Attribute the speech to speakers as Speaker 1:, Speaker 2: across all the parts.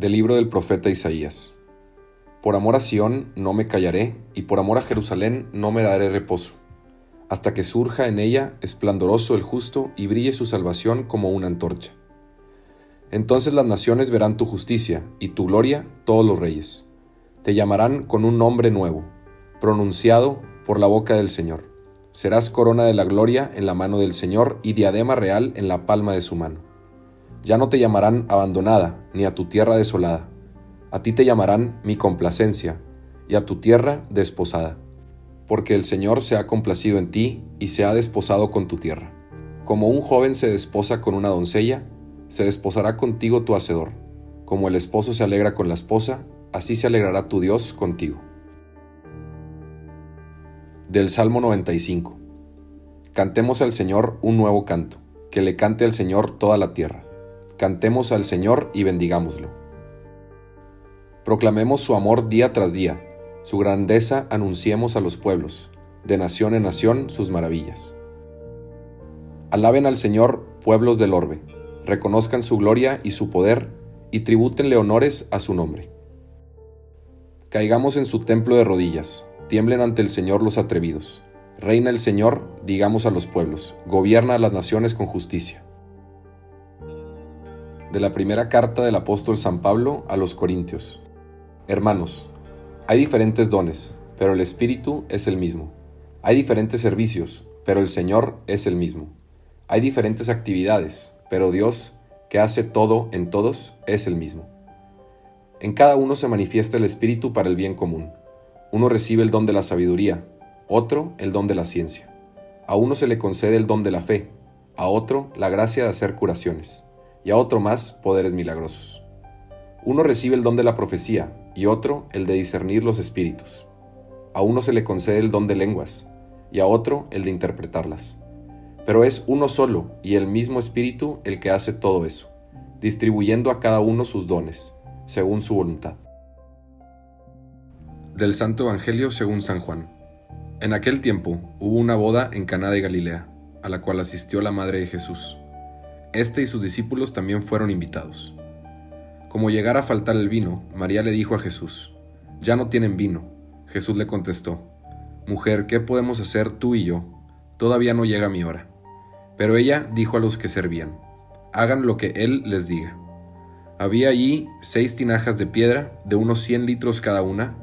Speaker 1: Del libro del profeta Isaías. Por amor a Sión no me callaré, y por amor a Jerusalén no me daré reposo, hasta que surja en ella esplendoroso el justo y brille su salvación como una antorcha. Entonces las naciones verán tu justicia, y tu gloria todos los reyes. Te llamarán con un nombre nuevo, pronunciado por la boca del Señor. Serás corona de la gloria en la mano del Señor y diadema real en la palma de su mano. Ya no te llamarán abandonada, ni a tu tierra desolada. A ti te llamarán mi complacencia, y a tu tierra desposada. Porque el Señor se ha complacido en ti y se ha desposado con tu tierra. Como un joven se desposa con una doncella, se desposará contigo tu hacedor. Como el esposo se alegra con la esposa, así se alegrará tu Dios contigo. Del Salmo 95. Cantemos al Señor un nuevo canto, que le cante al Señor toda la tierra. Cantemos al Señor y bendigámoslo. Proclamemos su amor día tras día, su grandeza anunciemos a los pueblos, de nación en nación sus maravillas. Alaben al Señor, pueblos del orbe, reconozcan su gloria y su poder, y tribútenle honores a su nombre. Caigamos en su templo de rodillas, tiemblen ante el Señor los atrevidos. Reina el Señor, digamos a los pueblos, gobierna a las naciones con justicia de la primera carta del apóstol San Pablo a los Corintios. Hermanos, hay diferentes dones, pero el Espíritu es el mismo. Hay diferentes servicios, pero el Señor es el mismo. Hay diferentes actividades, pero Dios, que hace todo en todos, es el mismo. En cada uno se manifiesta el Espíritu para el bien común. Uno recibe el don de la sabiduría, otro el don de la ciencia. A uno se le concede el don de la fe, a otro la gracia de hacer curaciones y a otro más poderes milagrosos. Uno recibe el don de la profecía y otro el de discernir los espíritus. A uno se le concede el don de lenguas y a otro el de interpretarlas. Pero es uno solo y el mismo espíritu el que hace todo eso, distribuyendo a cada uno sus dones, según su voluntad. Del Santo Evangelio según San Juan. En aquel tiempo hubo una boda en Caná de Galilea, a la cual asistió la madre de Jesús. Este y sus discípulos también fueron invitados. Como llegara a faltar el vino, María le dijo a Jesús, Ya no tienen vino. Jesús le contestó, Mujer, ¿qué podemos hacer tú y yo? Todavía no llega mi hora. Pero ella dijo a los que servían, Hagan lo que él les diga. Había allí seis tinajas de piedra, de unos cien litros cada una,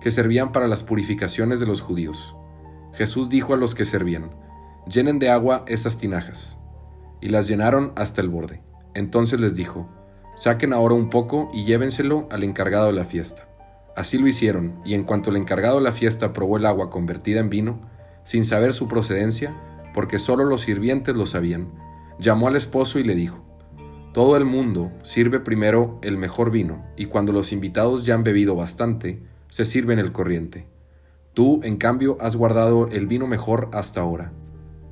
Speaker 1: que servían para las purificaciones de los judíos. Jesús dijo a los que servían, Llenen de agua esas tinajas y las llenaron hasta el borde. Entonces les dijo, saquen ahora un poco y llévenselo al encargado de la fiesta. Así lo hicieron, y en cuanto el encargado de la fiesta probó el agua convertida en vino, sin saber su procedencia, porque solo los sirvientes lo sabían, llamó al esposo y le dijo, Todo el mundo sirve primero el mejor vino, y cuando los invitados ya han bebido bastante, se sirven el corriente. Tú, en cambio, has guardado el vino mejor hasta ahora.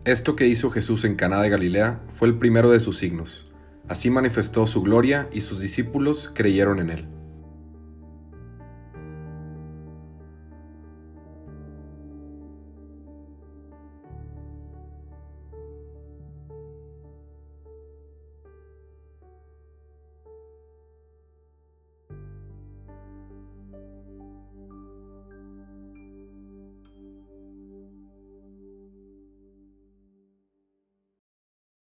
Speaker 1: Esto que hizo Jesús en Caná de Galilea fue el primero de sus signos. Así manifestó su gloria y sus discípulos creyeron en él.